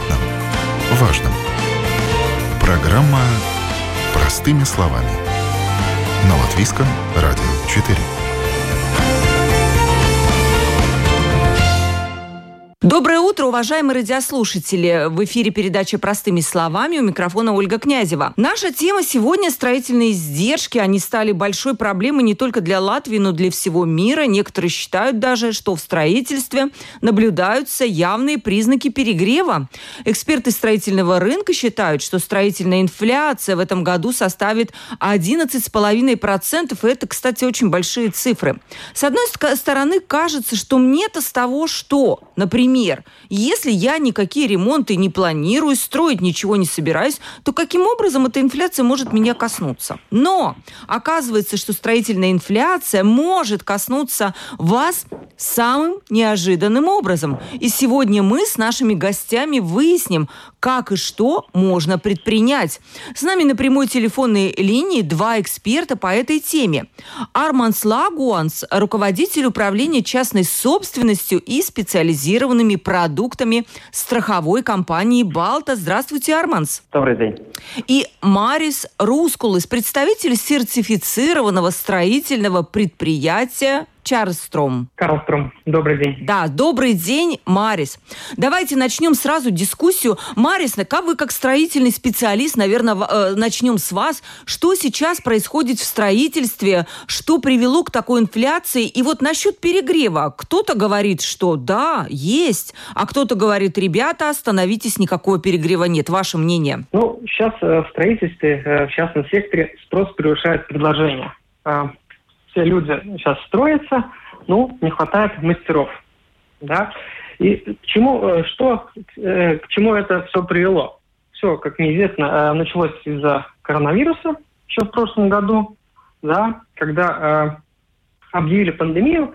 понятном, важном. Программа «Простыми словами» на Латвийском радио 4. Доброе утро, уважаемые радиослушатели! В эфире передача «Простыми словами» у микрофона Ольга Князева. Наша тема сегодня – строительные издержки. Они стали большой проблемой не только для Латвии, но и для всего мира. Некоторые считают даже, что в строительстве наблюдаются явные признаки перегрева. Эксперты строительного рынка считают, что строительная инфляция в этом году составит 11,5%. И это, кстати, очень большие цифры. С одной стороны, кажется, что мне-то с того, что, например, Например, если я никакие ремонты не планирую, строить ничего не собираюсь, то каким образом эта инфляция может меня коснуться? Но оказывается, что строительная инфляция может коснуться вас самым неожиданным образом. И сегодня мы с нашими гостями выясним, как и что можно предпринять. С нами на прямой телефонной линии два эксперта по этой теме. Арман Слагуанс, руководитель управления частной собственностью и специализированными продуктами страховой компании «Балта». Здравствуйте, Арманс. Добрый день. И Марис Рускулыс, представитель сертифицированного строительного предприятия Чарльстром. Карлстром. Добрый день. Да, добрый день, Марис. Давайте начнем сразу дискуссию. Марис, как вы как строительный специалист, наверное, э, начнем с вас. Что сейчас происходит в строительстве? Что привело к такой инфляции? И вот насчет перегрева. Кто-то говорит, что да, есть, а кто-то говорит, ребята, остановитесь, никакого перегрева нет. Ваше мнение? Ну, сейчас э, в строительстве, э, в частном секторе спрос превышает предложение. Все люди сейчас строятся, ну, не хватает мастеров, да. И к чему, э, что, э, к чему это все привело? Все, как мне известно, э, началось из-за коронавируса еще в прошлом году, да, когда объявили пандемию,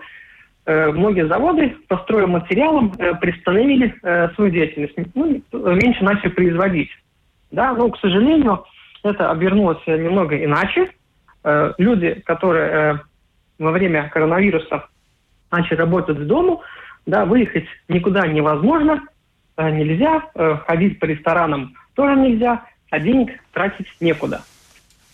многие заводы по стройматериалам приостановили свою деятельность, ну, меньше начали производить. Да, но, к сожалению, это обернулось немного иначе. Э, люди, которые э, во время коронавируса начали работать с дому, да, выехать никуда невозможно, э, нельзя, ходить по ресторанам тоже нельзя, а денег тратить некуда.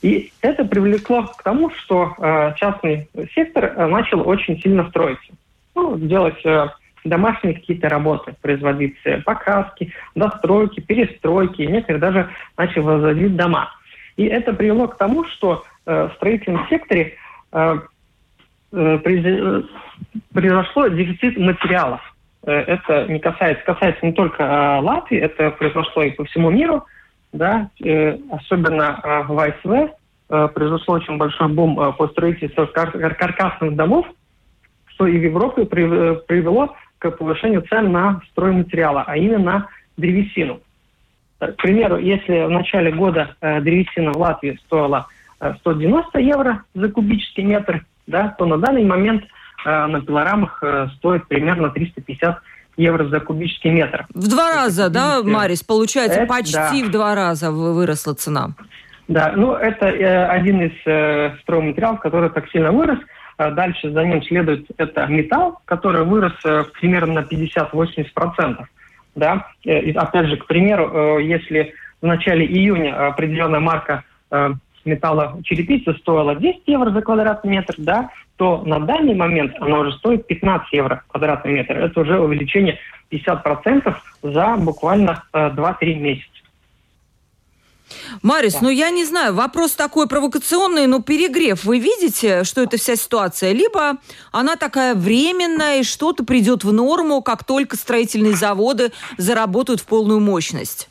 И это привлекло к тому, что частный сектор начал очень сильно строиться. Ну, делать домашние какие-то работы, производить покраски, достройки, перестройки, некоторые даже начали возводить дома. И это привело к тому, что Э, в строительном секторе э, э, произошло дефицит материалов. Это не касается, касается не только Латвии, это произошло и по всему миру, да, особенно в АСВ произошло очень большой бум по строительству кар- каркасных домов, что и в Европе привело к повышению цен на стройматериалы, а именно древесину. К примеру, если в начале года древесина в Латвии стоила 190 евро за кубический метр, да, то на данный момент э, на пилорамах э, стоит примерно 350 евро за кубический метр. В два это раза, да, Марис? Получается, это, почти да. в два раза выросла цена. Да, ну это э, один из э, стройматериалов, который так сильно вырос. А дальше за ним следует это металл, который вырос э, примерно на 50-80%. Да? Э, и, опять же, к примеру, э, если в начале июня определенная марка э, металла черепица стоила 10 евро за квадратный метр, да, то на данный момент она уже стоит 15 евро квадратный метр. Это уже увеличение 50% за буквально э, 2-3 месяца. Марис, да. ну я не знаю, вопрос такой провокационный, но перегрев, вы видите, что это вся ситуация? Либо она такая временная, и что-то придет в норму, как только строительные заводы заработают в полную мощность?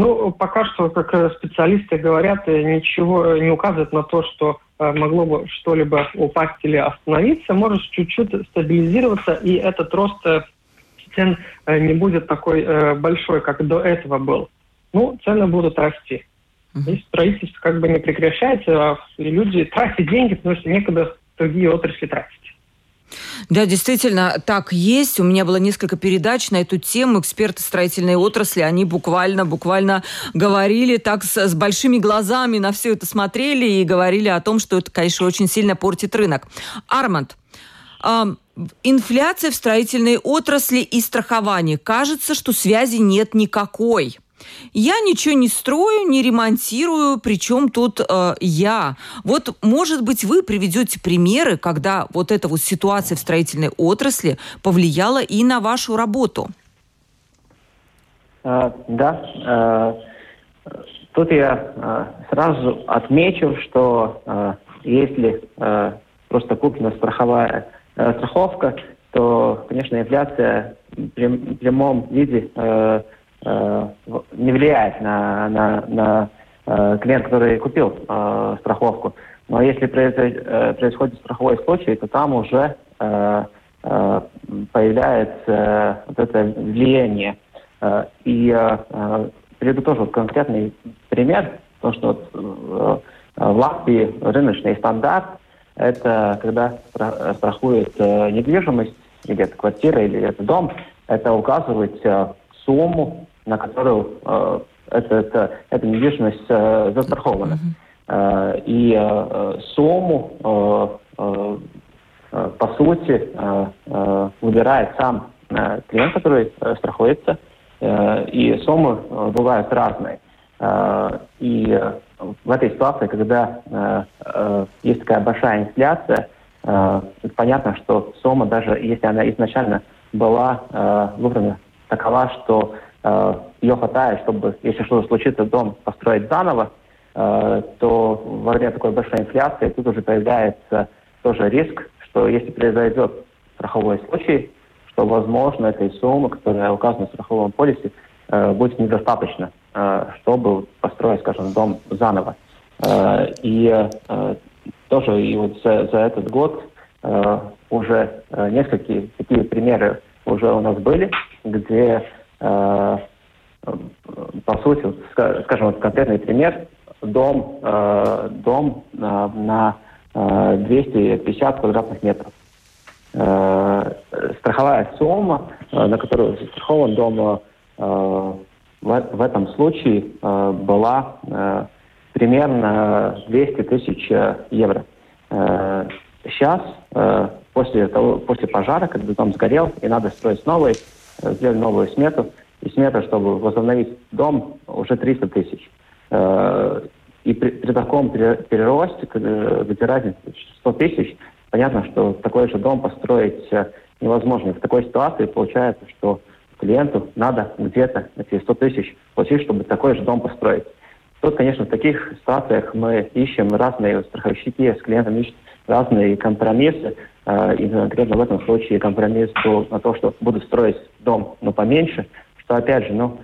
Ну, пока что, как э, специалисты говорят, э, ничего не указывает на то, что э, могло бы что-либо упасть или остановиться. Может чуть-чуть стабилизироваться, и этот рост цен не будет такой большой, как до этого был. Ну, цены будут расти. И строительство как бы не прекращается, а люди тратят деньги, потому что некогда другие отрасли тратить. Да, действительно, так есть. У меня было несколько передач на эту тему. Эксперты строительной отрасли, они буквально, буквально говорили так с, с большими глазами на все это смотрели и говорили о том, что это, конечно, очень сильно портит рынок. Арманд, Инфляция в строительной отрасли и страховании. Кажется, что связи нет никакой. Я ничего не строю, не ремонтирую, причем тут э, я. Вот, может быть, вы приведете примеры, когда вот эта вот ситуация в строительной отрасли повлияла и на вашу работу. А, да. А, тут я а, сразу отмечу, что а, если а, просто куплена страховая а, страховка, то, конечно, инфляция в прямом виде а, не влияет на, на, на э, клиент, который купил э, страховку. Но если происходит страховой случай, то там уже появляется вот это влияние. И приведу тоже вот конкретный пример, потому что вот в Латвии рыночный стандарт – это когда страхует недвижимость, или это квартира, или это дом, это указывать сумму на которую э, это, это, эта недвижимость э, застрахована. Mm-hmm. Э, и э, сумму, э, э, э, по сути, э, э, выбирает сам э, клиент, который э, страхуется, э, и суммы э, бывают разные. Э, и э, в этой ситуации, когда э, э, есть такая большая инфляция, э, понятно, что сумма, даже если она изначально была э, выбрана такова, что ее хватает, чтобы, если что-то случится, дом построить заново, э, то во время такой большой инфляции тут уже появляется тоже риск, что если произойдет страховой случай, что, возможно, этой суммы, которая указана в страховом полисе, э, будет недостаточно, чтобы построить, скажем, дом заново. И тоже и вот за, за этот год уже несколько такие примеры уже у нас были, где Э, по сути, скажем, вот конкретный пример, дом, э, дом на 250 э, квадратных метров. Страховая сумма, на которую застрахован дом, в этом случае была примерно 200 тысяч евро. Сейчас, после, того, после пожара, когда дом сгорел и надо строить новый, сделали новую смету, и смета, чтобы восстановить дом, уже 300 тысяч. Э, и при, при таком переросте, где разница 100 тысяч, понятно, что такой же дом построить э, невозможно. В такой ситуации получается, что клиенту надо где-то эти 100 тысяч платить, чтобы такой же дом построить. Тут, конечно, в таких ситуациях мы ищем разные страховщики, с клиентом ищут разные компромиссы. Э, и конкретно в этом случае компромисс был на то, что буду строить дом, но поменьше, что опять же, ну,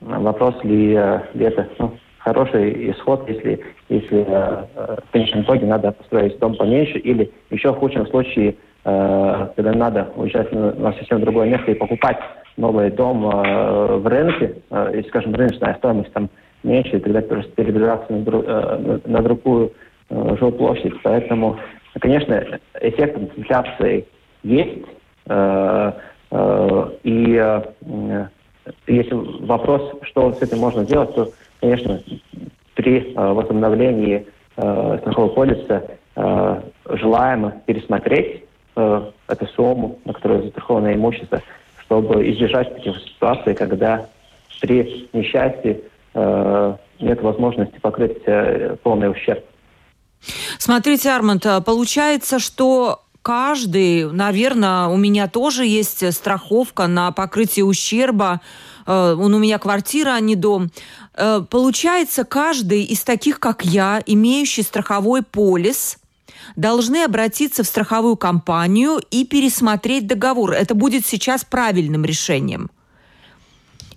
вопрос ли, э, ли это ну, хороший исход, если, если э, в конечном итоге надо построить дом поменьше, или еще в худшем случае, когда надо уезжать на совсем другое место и покупать новый дом в рынке, и, скажем, рыночная стоимость там меньше, и тогда перебираться на, друг, на другую жилплощадь. Поэтому Конечно, эффект инфляции есть. Э, э, и э, если вопрос, что с этим можно сделать, то, конечно, при возобновлении страхового полиса желаемо пересмотреть эту сумму, на которую застраховано имущество, чтобы избежать таких ситуаций, когда при несчастье нет возможности покрыть полный ущерб. Смотрите, Арманд, а получается, что каждый, наверное, у меня тоже есть страховка на покрытие ущерба. Э, он у меня квартира, а не дом. Э, получается, каждый из таких, как я, имеющий страховой полис, должны обратиться в страховую компанию и пересмотреть договор. Это будет сейчас правильным решением.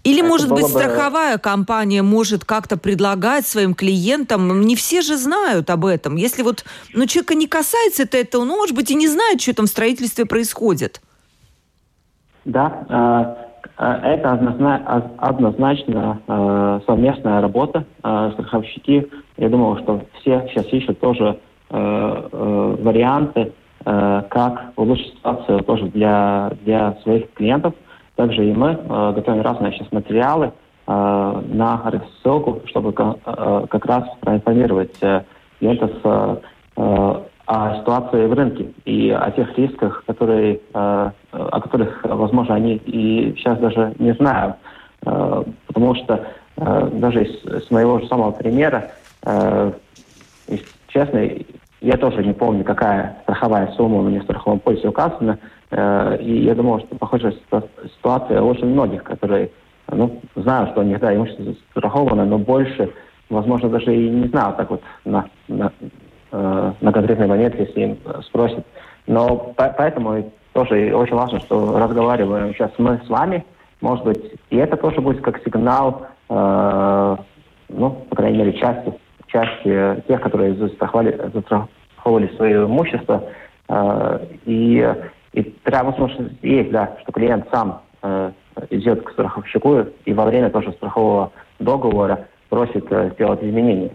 Или, это может быть, бы... страховая компания может как-то предлагать своим клиентам, не все же знают об этом. Если вот, ну, человека не касается это этого, ну, может быть, и не знает, что там в строительстве происходит. Да, э, э, это однозначно э, совместная работа. Страховщики, я думаю, что все сейчас ищут тоже варианты, как улучшить ситуацию тоже для, для своих клиентов – также и мы э, готовим разные сейчас материалы э, на рассылку, чтобы э, как раз проинформировать клиентов о ситуации в рынке и о тех рисках, которые, о которых, возможно, они и сейчас даже не знают. Потому что даже из, моего же самого примера, честно, я тоже не помню, какая страховая сумма у меня в страховом полисе указана. Э, и я думаю, что похожая ситуация очень многих, которые ну, знают, что у них да, имущество застраховано, но больше, возможно, даже и не знают так вот на, на, э, на конкретный момент, если им спросят. Но по, поэтому тоже очень важно, что разговариваем сейчас мы с вами, может быть, и это тоже будет как сигнал, э, ну, по крайней мере, части части тех, которые застраховали, застраховали свое имущество. Э, и, и такая возможность есть, да, что клиент сам э, идет к страховщику и во время тоже страхового договора просит э, сделать изменения.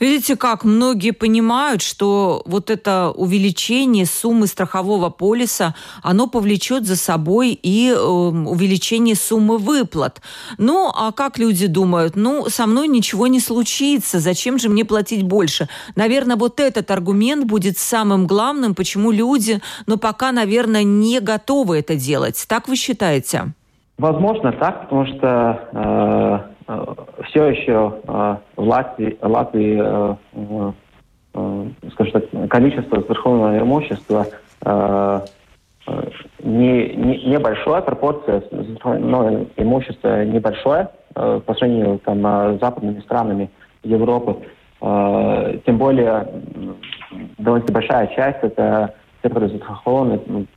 Видите, как многие понимают, что вот это увеличение суммы страхового полиса, оно повлечет за собой и э, увеличение суммы выплат. Ну, а как люди думают? Ну, со мной ничего не случится, зачем же мне платить больше? Наверное, вот этот аргумент будет самым главным, почему люди, ну, пока, наверное, не готовы это делать. Так вы считаете? Возможно так, потому что э, все еще э, в Латвии, Латвии э, э, скажем так, количество страхованного имущества э, э, не, не, небольшое, пропорция но имущества небольшое э, по сравнению там, с западными странами Европы. Э, тем более довольно большая часть это те,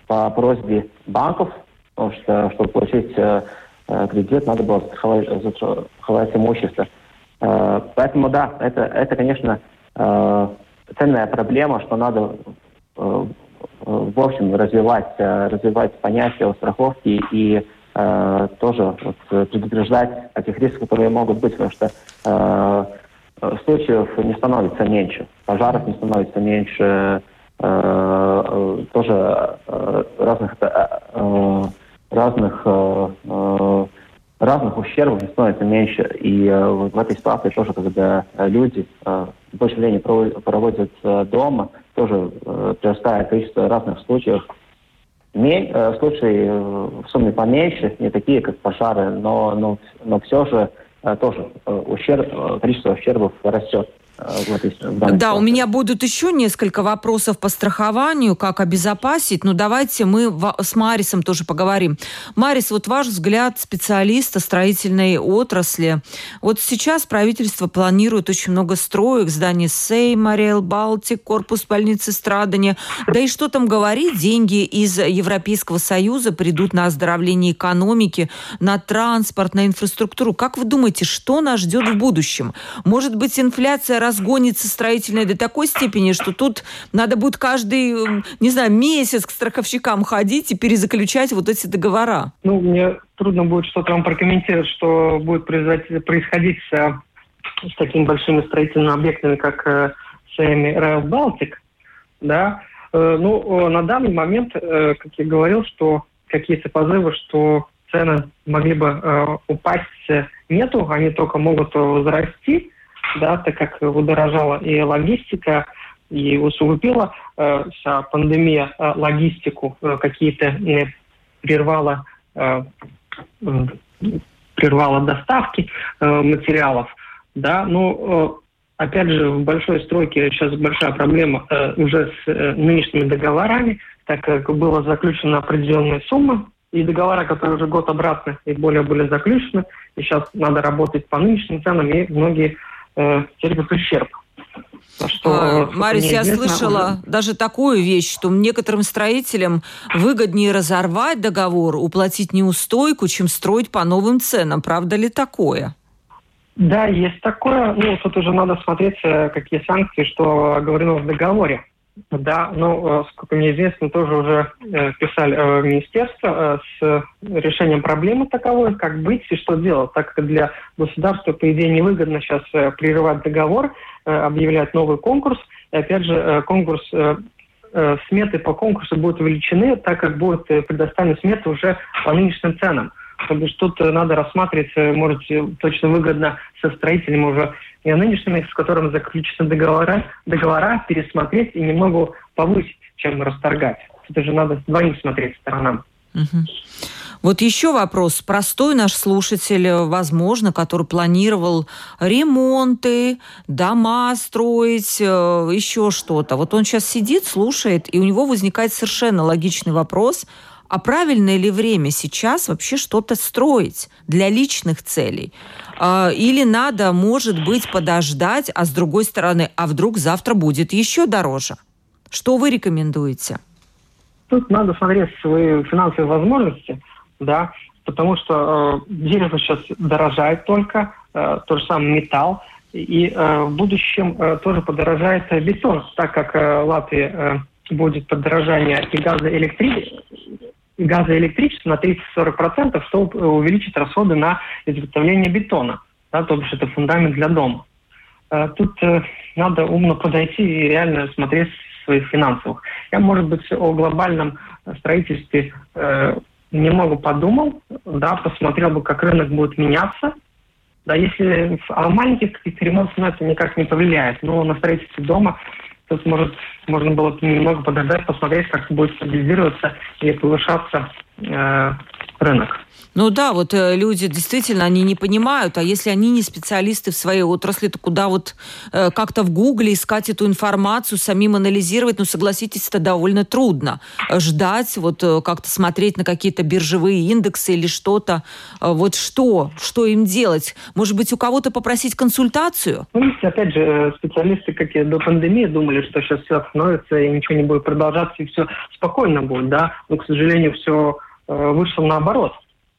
по просьбе банков, потому что, чтобы получить э, э, кредит, надо было застраховать, застраховать имущество. Э, поэтому, да, это, это конечно, э, ценная проблема, что надо э, в общем развивать, э, развивать понятие о страховке и э, тоже вот, предупреждать тех рисках, которые могут быть, потому что э, случаев не становится меньше, пожаров не становится меньше, э, э, тоже э, разных э, разных, э, э, разных ущербов становится меньше. И э, в этой ситуации тоже, когда люди больше времени проводят дома, тоже прирастает количество разных случаев. Случаи в сумме поменьше, не такие, как пожары, но, но, но все же тоже ущерб, количество ущербов растет. В да, у меня будут еще несколько вопросов по страхованию, как обезопасить. Но давайте мы с Марисом тоже поговорим. Марис, вот ваш взгляд специалиста строительной отрасли. Вот сейчас правительство планирует очень много строек, здание Сейма, Рейл Балтик, корпус больницы Страдания. Да и что там говорить, деньги из Европейского Союза придут на оздоровление экономики, на транспорт, на инфраструктуру. Как вы думаете, что нас ждет в будущем? Может быть, инфляция разгонится строительная до такой степени, что тут надо будет каждый, не знаю, месяц к страховщикам ходить и перезаключать вот эти договора? Ну, мне трудно будет что-то вам прокомментировать, что будет происходить с, с такими большими строительными объектами, как э, Сами Rail Baltic, да. Э, ну, на данный момент, э, как я говорил, что какие-то позывы, что цены могли бы упасть, нету, они только могут возрасти да, так как удорожала и логистика, и усугубила э, вся пандемия э, логистику, э, какие-то э, прервала, э, прервала доставки э, материалов, да, ну, э, опять же, в большой стройке сейчас большая проблема э, уже с э, нынешними договорами, так как было заключена определенная сумма, и договора, которые уже год обратно и более были заключены, и сейчас надо работать по нынешним ценам, и многие э, терпят ущерб. Что, а, Марис, я слышала уже... даже такую вещь, что некоторым строителям выгоднее разорвать договор, уплатить неустойку, чем строить по новым ценам. Правда ли такое? Да, есть такое. Ну, тут уже надо смотреть, э, какие санкции, что говорено в договоре. Да, ну, э, сколько мне известно, тоже уже э, писали э, в министерство с решением проблемы таковой, как быть и что делать, так как для государства, по идее, невыгодно сейчас прерывать договор, объявлять новый конкурс. И опять же, конкурс сметы по конкурсу будут увеличены, так как будут предоставлены сметы уже по нынешним ценам. То есть тут надо рассматривать, может, точно выгодно со строителями уже и нынешними, с которыми заключены договора, договора пересмотреть и немного повысить, чем расторгать. Это же надо двоим смотреть сторонам. Вот еще вопрос. Простой наш слушатель, возможно, который планировал ремонты, дома строить, э, еще что-то. Вот он сейчас сидит, слушает, и у него возникает совершенно логичный вопрос – а правильное ли время сейчас вообще что-то строить для личных целей? А, или надо, может быть, подождать, а с другой стороны, а вдруг завтра будет еще дороже? Что вы рекомендуете? Тут надо смотреть свои финансовые возможности – да, потому что э, дерево сейчас дорожает только, э, то же самое металл, и э, в будущем э, тоже подорожает бетон, так как э, Латвия э, будет подорожание и газоэлектри... и газоэлектричества на 30-40%, что увеличит расходы на изготовление бетона, да, то бишь это фундамент для дома. Э, тут э, надо умно подойти и реально смотреть своих финансовых. Я, может быть, о глобальном строительстве э, немного подумал, да, посмотрел бы, как рынок будет меняться. Да, если а маленьких каких-то ремонтов на это никак не повлияет, но на строительстве дома тут может можно было немного подождать, посмотреть, как будет стабилизироваться и повышаться э, рынок. Ну да, вот э, люди действительно, они не понимают, а если они не специалисты в своей отрасли, то куда вот э, как-то в Гугле искать эту информацию, самим анализировать, ну согласитесь, это довольно трудно. Ждать, вот э, как-то смотреть на какие-то биржевые индексы или что-то. Э, вот что? Что им делать? Может быть, у кого-то попросить консультацию? Ну, опять же, э, специалисты, как и до пандемии, думали, что сейчас все остановится и ничего не будет продолжаться, и все спокойно будет, да. Но, к сожалению, все э, вышло наоборот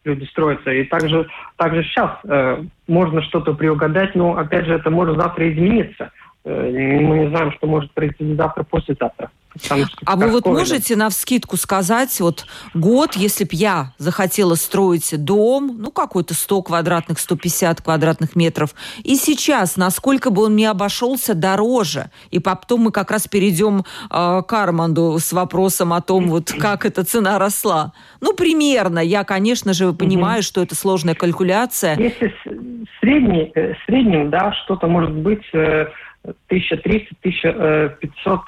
люди строятся. И также, также сейчас э, можно что-то приугадать, но опять же это может завтра измениться. Э, мы не знаем, что может произойти завтра, послезавтра. А вы вот можете на вскидку сказать, вот год, если б я захотела строить дом, ну какой-то 100 квадратных, 150 квадратных метров, и сейчас, насколько бы он мне обошелся дороже? И потом мы как раз перейдем э, к Арманду с вопросом о том, вот как эта цена росла. Ну, примерно. Я, конечно же, понимаю, что это сложная калькуляция. Если средний, э, среднем, да, что-то может быть... Э, 1300-1500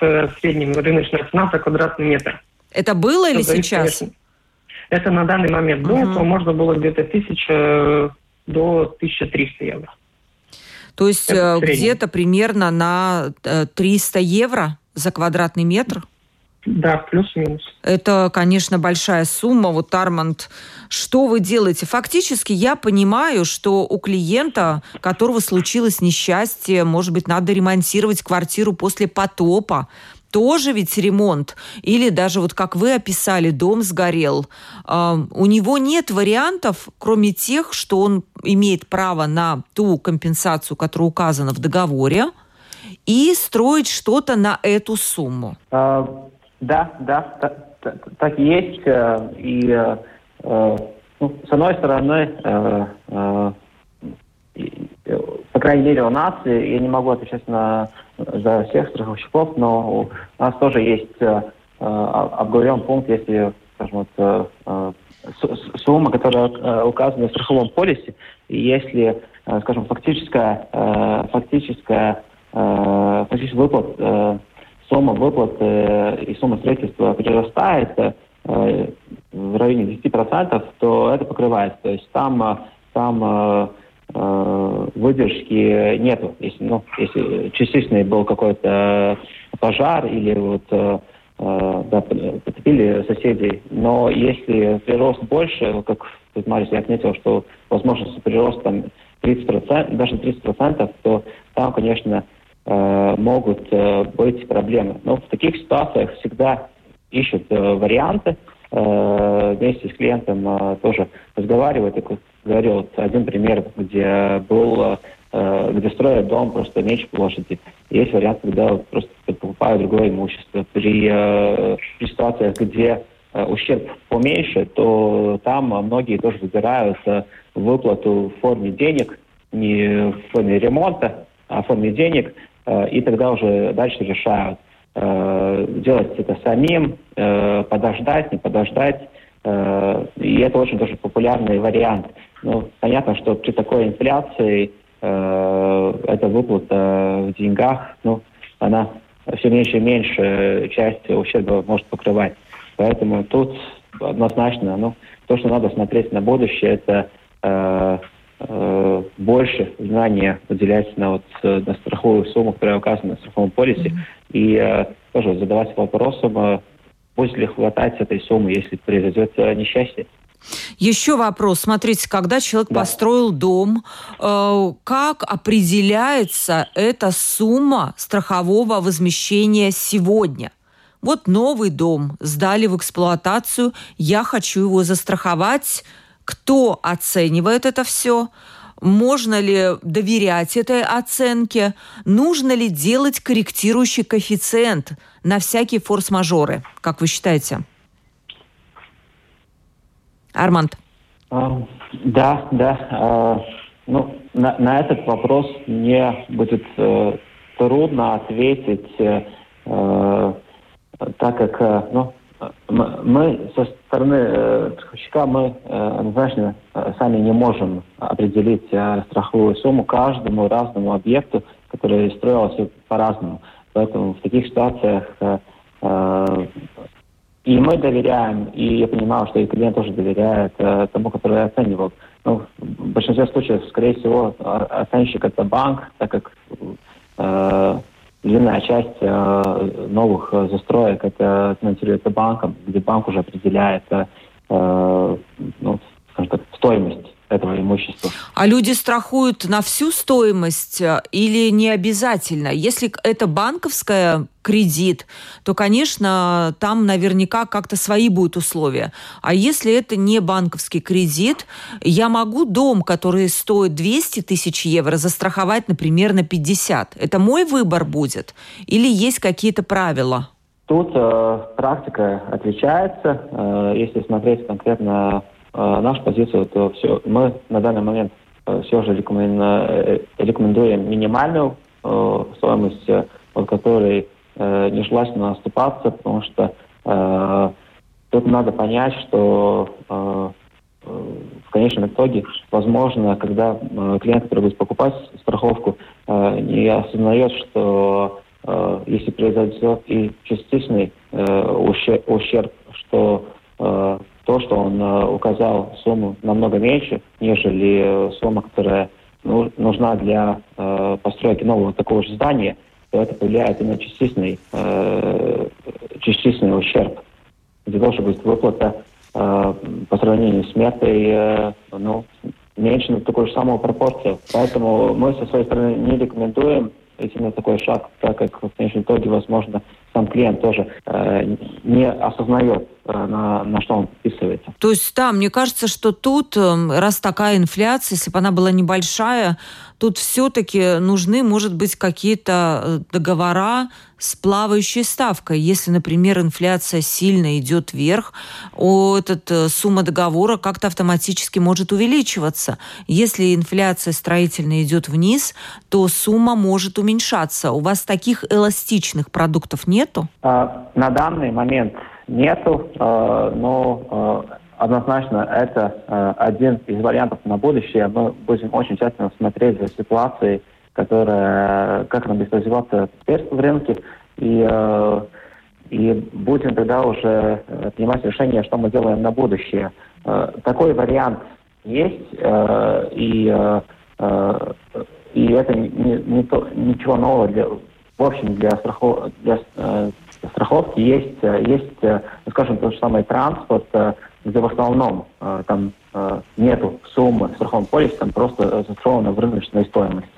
э, в среднем рыночная цена за квадратный метр. Это было или зависит, сейчас? Конечно. Это на данный момент. До этого можно было где-то 1000 э, до 1300 евро. То есть э, где-то примерно на 300 евро за квадратный метр? Да, плюс-минус. Это, конечно, большая сумма. Вот, Арманд, что вы делаете? Фактически я понимаю, что у клиента, которого случилось несчастье, может быть, надо ремонтировать квартиру после потопа, тоже ведь ремонт. Или даже вот как вы описали, дом сгорел. Uh, у него нет вариантов, кроме тех, что он имеет право на ту компенсацию, которая указана в договоре, и строить что-то на эту сумму. Uh да, да, так, так, так есть. Э, и, э, э, ну, с одной стороны, по крайней мере, у нас, я не могу отвечать на, за всех страховщиков, но у нас тоже есть обговорен пункт, если, скажем, вот, сумма, которая указана в страховом полисе, и если, скажем, фактическая, фактическая, фактический выплат сумма выплат э, и сумма строительства прирастает э, в районе 10%, то это покрывается. То есть там, э, там выдержки нету. Если, ну, если частичный был какой-то пожар или вот да, потопили соседей. Но если прирост больше, как тут Марис отметил, что возможность прироста там 30%, даже 30%, то там, конечно, могут э, быть проблемы. Но в таких ситуациях всегда ищут э, варианты, вместе с клиентом тоже разговаривают. Я говорил один пример, где был где строят дом просто меньше площади. Есть вариант, когда просто покупают другое имущество. При, при ситуациях, где ущерб поменьше, то там многие тоже выбирают выплату в форме денег, не в форме ремонта, а в форме денег – Э, и тогда уже дальше решают, э, делать это самим, э, подождать, не подождать. И это очень тоже популярный вариант. Ну, понятно, что при такой инфляции э, эта выплата в деньгах, ну, она все меньше и меньше часть ущерба может покрывать. Поэтому тут однозначно, ну, то, что надо смотреть на будущее, это э, э, больше внимания уделять на, вот, на страховую сумму, которая указана в страховом полисе, mm-hmm. и э, тоже задавать вопросом, э, будет ли хватать этой суммы, если произойдет э, несчастье. Еще вопрос. Смотрите, когда человек да. построил дом, э, как определяется эта сумма страхового возмещения сегодня? Вот новый дом сдали в эксплуатацию, я хочу его застраховать. Кто оценивает это все? Можно ли доверять этой оценке? Нужно ли делать корректирующий коэффициент на всякие форс-мажоры? Как вы считаете? Арманд. А, да, да. А, ну, на, на этот вопрос мне будет э, трудно ответить, э, э так как ну, мы со стороны э, страховщика мы э, однозначно э, сами не можем определить э, страховую сумму каждому разному объекту, который строился по-разному. Поэтому в таких ситуациях э, э, и мы доверяем, и я понимаю, что и клиент тоже доверяет э, тому, который оценивал. Ну, в большинстве случаев, скорее всего, оценщик это банк, так как э, длинная часть э, новых застроек. Это финансируется банком, где банк уже определяет э, ну, скажем так, стоимость этого имущества. А люди страхуют на всю стоимость э, или не обязательно? Если это банковская кредит, то, конечно, там наверняка как-то свои будут условия. А если это не банковский кредит, я могу дом, который стоит 200 тысяч евро, застраховать, например, на 50. Это мой выбор будет? Или есть какие-то правила? Тут э, практика отличается. Э, если смотреть конкретно э, нашу позицию, то все, мы на данный момент э, все же э, рекомендуем минимальную э, стоимость, э, от которой э, нежелательно оступаться, потому что э, тут надо понять, что э, в конечном итоге, возможно, когда э, клиент, который будет покупать страховку, э, не осознает, что э, если произойдет и частичный э, ущерб, что э, то, что он э, указал сумму намного меньше, нежели сумма, которая ну, нужна для э, постройки нового такого же здания, то это повлияет и на частичный, э, частичный ущерб, где должна быть выплата э, по сравнению с метой э, ну, меньше на такую же самую пропорцию. Поэтому мы со своей стороны не рекомендуем идти на такой шаг, так как в конечном итоге, возможно, сам клиент тоже э, не осознает, э, на, на что он подписывается. То есть, да, мне кажется, что тут, эм, раз такая инфляция, если бы она была небольшая, тут все-таки нужны, может быть, какие-то э, договора с плавающей ставкой. Если, например, инфляция сильно идет вверх, этот, э, сумма договора как-то автоматически может увеличиваться. Если инфляция строительная идет вниз, то сумма может уменьшаться. У вас таких эластичных продуктов нету? А, на данный момент нету, а, но а, однозначно это один из вариантов на будущее. Мы будем очень тщательно смотреть за ситуацией, которая, как она будет развиваться теперь в рынке, и, и будем тогда уже э, принимать решение, что мы делаем на будущее. Такой вариант есть, и, и это не, не то, ничего нового для, в общем, для, страхов, для э, страховки есть, э, есть, э, скажем, тот же самый транспорт, э, где в основном э, там э, нету суммы в страховом полисе, там просто застраховано в рыночной стоимости.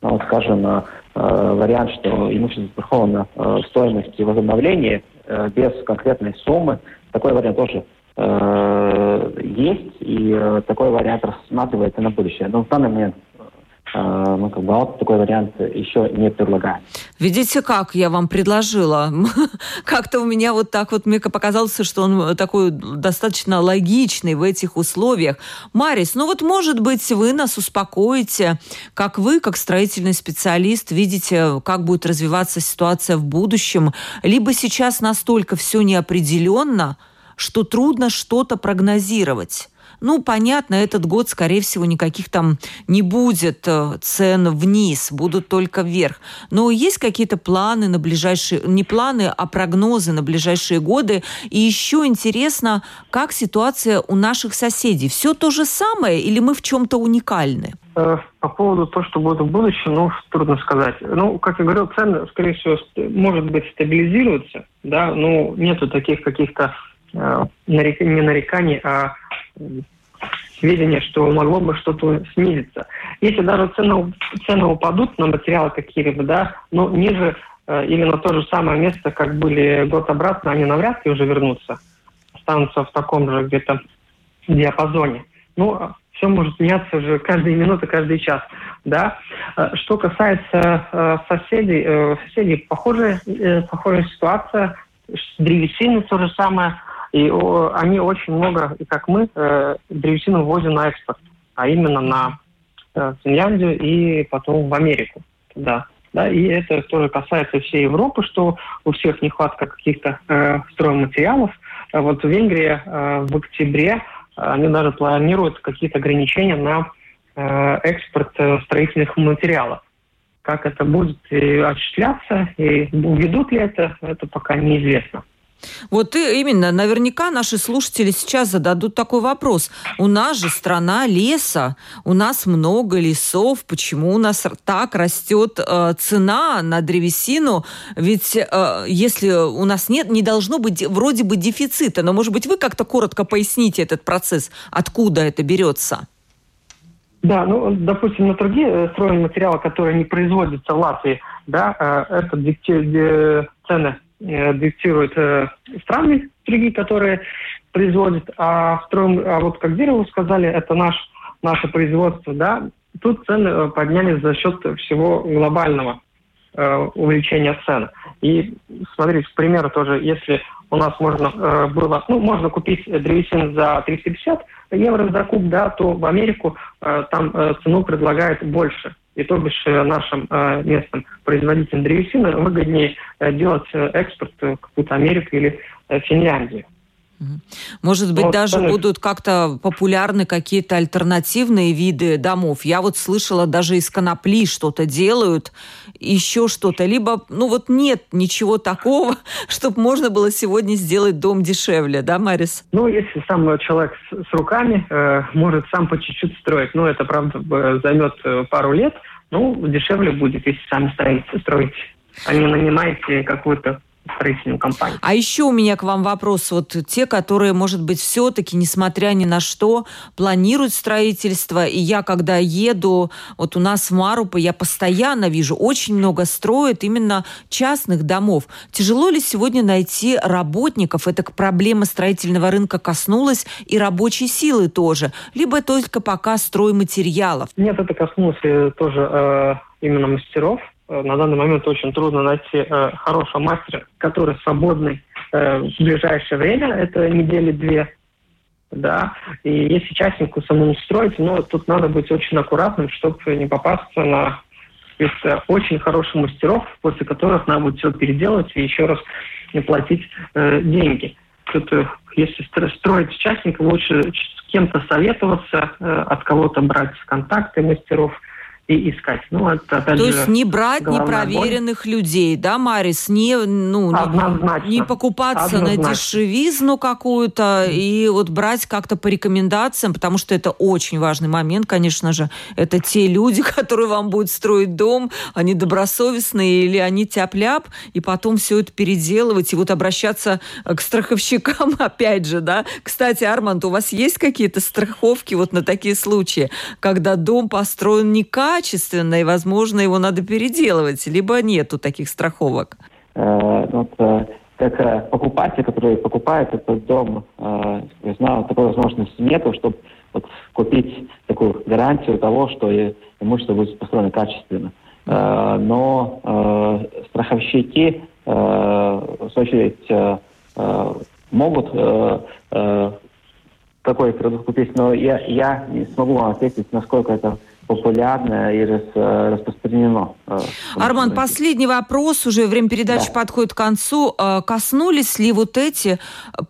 Ну, вот, скажем, э, вариант, что имущество застраховано э, стоимости возобновления э, без конкретной суммы, такой вариант тоже э, есть, и э, такой вариант рассматривается на будущее. Но в данный момент ну, как бы вот такой вариант еще не предлагаю. Видите, как я вам предложила? Как-то у меня вот так вот, мне показалось, что он такой достаточно логичный в этих условиях. Марис, ну вот, может быть, вы нас успокоите, как вы, как строительный специалист, видите, как будет развиваться ситуация в будущем, либо сейчас настолько все неопределенно, что трудно что-то прогнозировать. Ну, понятно, этот год, скорее всего, никаких там не будет э, цен вниз, будут только вверх. Но есть какие-то планы на ближайшие, не планы, а прогнозы на ближайшие годы. И еще интересно, как ситуация у наших соседей. Все то же самое или мы в чем-то уникальны? Э, по поводу того, что будет в будущем, ну, трудно сказать. Ну, как я говорил, цены, скорее всего, может быть, стабилизируются, да, но нету таких каких-то э, нарек... не нареканий, а сведения, что могло бы что-то снизиться. Если даже цены, цены упадут на материалы какие-либо, да, но ниже э, на то же самое место, как были год обратно, они навряд ли уже вернутся. Останутся в таком же где-то диапазоне. Ну, а все может меняться уже каждые минуты, каждый час. Да? Э, что касается э, соседей, э, соседей похожая, похожая ситуация. Древесины то же самое – и о, они очень много, и как мы, э, древесину ввозим на экспорт, а именно на э, Финляндию и потом в Америку. Да. Да, и это тоже касается всей Европы, что у всех нехватка каких-то э, стройматериалов. А вот в Венгрии э, в октябре э, они даже планируют какие-то ограничения на э, экспорт э, строительных материалов. Как это будет и осуществляться, и уведут ли это, это пока неизвестно. Вот и именно, наверняка наши слушатели сейчас зададут такой вопрос. У нас же страна леса, у нас много лесов, почему у нас так растет э, цена на древесину? Ведь э, если у нас нет, не должно быть вроде бы дефицита, но, может быть, вы как-то коротко поясните этот процесс, откуда это берется? Да, ну, допустим, на другие э, стройматериалы, которые не производятся в Латвии, да, э, это цены диктируют э, страны другие, которые производят, а, втором, а вот как Дерево сказали, это наш, наше производство, да, тут цены э, поднялись за счет всего глобального э, увеличения цен. И смотрите, к примеру, тоже, если у нас можно э, было, ну, можно купить древесину за 350 евро за куб, да, то в Америку э, там э, цену предлагают больше. И то бишь э, нашим э, местным производителям древесины выгоднее э, делать экспорт в какую-то Америку или Финляндию. Может быть, вот, даже конечно. будут как-то популярны какие-то альтернативные виды домов. Я вот слышала, даже из конопли что-то делают, еще что-то. Либо, ну вот нет ничего такого, чтобы можно было сегодня сделать дом дешевле, да, Марис? Ну, если сам человек с, с руками э, может сам по чуть-чуть строить, ну, это, правда, займет э, пару лет, ну, дешевле будет, если сами строите, строите, а не нанимаете какую-то строительную компанию. А еще у меня к вам вопрос. Вот те, которые, может быть, все-таки, несмотря ни на что, планируют строительство. И я, когда еду, вот у нас в Марупе, я постоянно вижу, очень много строят именно частных домов. Тяжело ли сегодня найти работников? Это проблема строительного рынка коснулась и рабочей силы тоже. Либо только пока стройматериалов? Нет, это коснулось тоже э, именно мастеров Э, на данный момент очень трудно найти э, хорошего мастера, который свободный э, в ближайшее время, это недели две, да, и если частнику самому строить, но тут надо быть очень аккуратным, чтобы не попасться на это очень хороших мастеров, после которых надо будет все переделать и еще раз не платить э, деньги. Тут, э, если строить частника, лучше с кем-то советоваться, э, от кого-то брать контакты мастеров – и искать. Ну, это, опять То же, есть не брать непроверенных боль. людей, да, Марис? Не, ну, не, не покупаться Однозначно. на дешевизну какую-то и вот брать как-то по рекомендациям, потому что это очень важный момент, конечно же. Это те люди, которые вам будут строить дом, они добросовестные или они тяп-ляп, и потом все это переделывать и вот обращаться к страховщикам опять же, да. Кстати, Арманд, у вас есть какие-то страховки вот на такие случаи, когда дом построен некачественно, качественно, и, возможно, его надо переделывать, либо нету таких страховок? Э, вот, э, как э, покупатель, который покупает этот дом, я знаю, такой возможности нету, чтобы вот, купить такую гарантию того, что имущество будет построено качественно. Но страховщики, в свою очередь, могут такой продукт купить, но я, я не смогу вам ответить, насколько это популярно и рас, распространено. Арман, последний вопрос, уже время передачи да. подходит к концу. Коснулись ли вот эти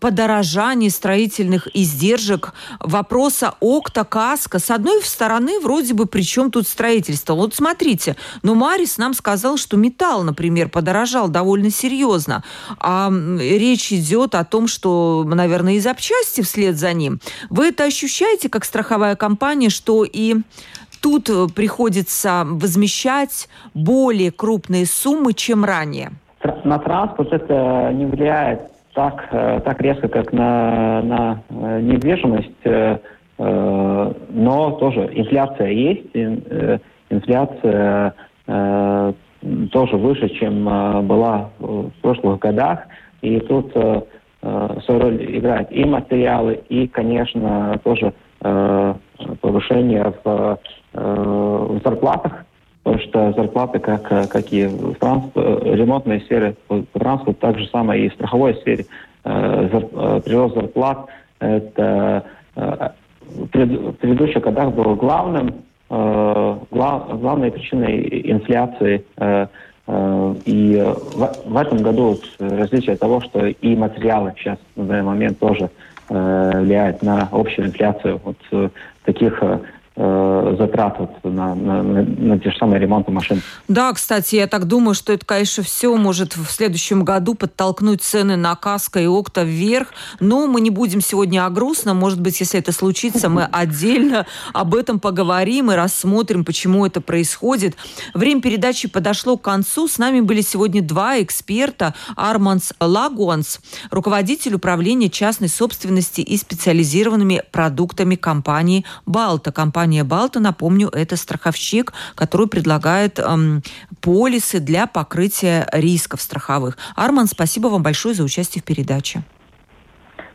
подорожания строительных издержек вопроса окта, каска? С одной стороны, вроде бы, при чем тут строительство? Вот смотрите, но Марис нам сказал, что металл, например, подорожал довольно серьезно. А речь идет о том, что, наверное, и запчасти вслед за ним. Вы это ощущаете как страховая компания, что и тут э, приходится возмещать более крупные суммы, чем ранее? На транспорт это не влияет так, э, так резко, как на, на э, недвижимость, но тоже инфляция есть, инфляция тоже выше, чем была в прошлых годах, и тут свою роль играют и материалы, и, конечно, тоже повышение в Э, в зарплатах, потому что зарплаты, как, как и в транс, ремонтной сфере, по транспорту, так же самое и в страховой сфере. Э, прирост зарплат – это э, в предыдущих годах был главным, главной причиной инфляции. И в этом году различие того, что и материалы сейчас на данный момент тоже влияют на общую инфляцию. Вот таких Э, затрат вот на, на, на, на те же самые ремонты машин. Да, кстати, я так думаю, что это, конечно, все может в следующем году подтолкнуть цены на каска и окта вверх. Но мы не будем сегодня о грустном. Может быть, если это случится, мы отдельно об этом поговорим и рассмотрим, почему это происходит. Время передачи подошло к концу. С нами были сегодня два эксперта. Арманс Лагуанс, руководитель управления частной собственности и специализированными продуктами компании «Балта». Компания компания «Балта», напомню, это страховщик, который предлагает эм, полисы для покрытия рисков страховых. Арман, спасибо вам большое за участие в передаче.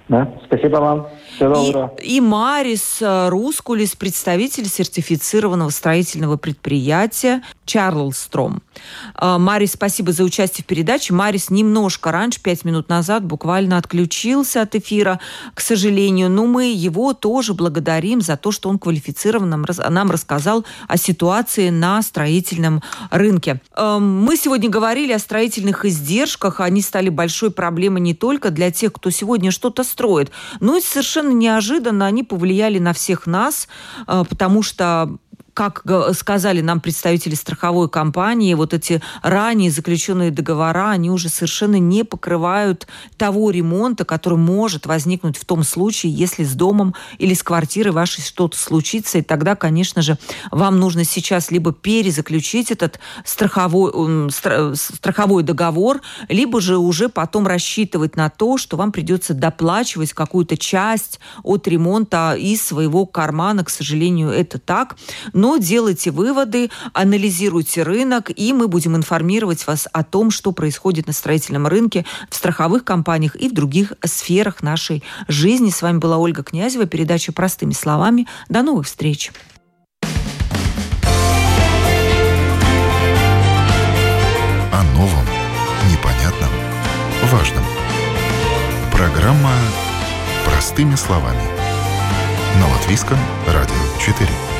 Да, спасибо вам. Всего доброго. И, и Марис э, Рускулис, представитель сертифицированного строительного предприятия Чарлстром. Э, Марис, спасибо за участие в передаче. Марис немножко раньше, пять минут назад, буквально отключился от эфира, к сожалению. Но мы его тоже благодарим за то, что он квалифицированно нам, рассказал о ситуации на строительном рынке. Э, мы сегодня говорили о строительных издержках. Они стали большой проблемой не только для тех, кто сегодня что-то строит, но и совершенно неожиданно они повлияли на всех нас, потому что как сказали нам представители страховой компании, вот эти ранее заключенные договора, они уже совершенно не покрывают того ремонта, который может возникнуть в том случае, если с домом или с квартирой вашей что-то случится. И тогда, конечно же, вам нужно сейчас либо перезаключить этот страховой, страховой договор, либо же уже потом рассчитывать на то, что вам придется доплачивать какую-то часть от ремонта из своего кармана. К сожалению, это так. Но но делайте выводы, анализируйте рынок, и мы будем информировать вас о том, что происходит на строительном рынке, в страховых компаниях и в других сферах нашей жизни. С вами была Ольга Князева, передача «Простыми словами». До новых встреч! О новом, непонятном, важном. Программа «Простыми словами» на Латвийском радио 4.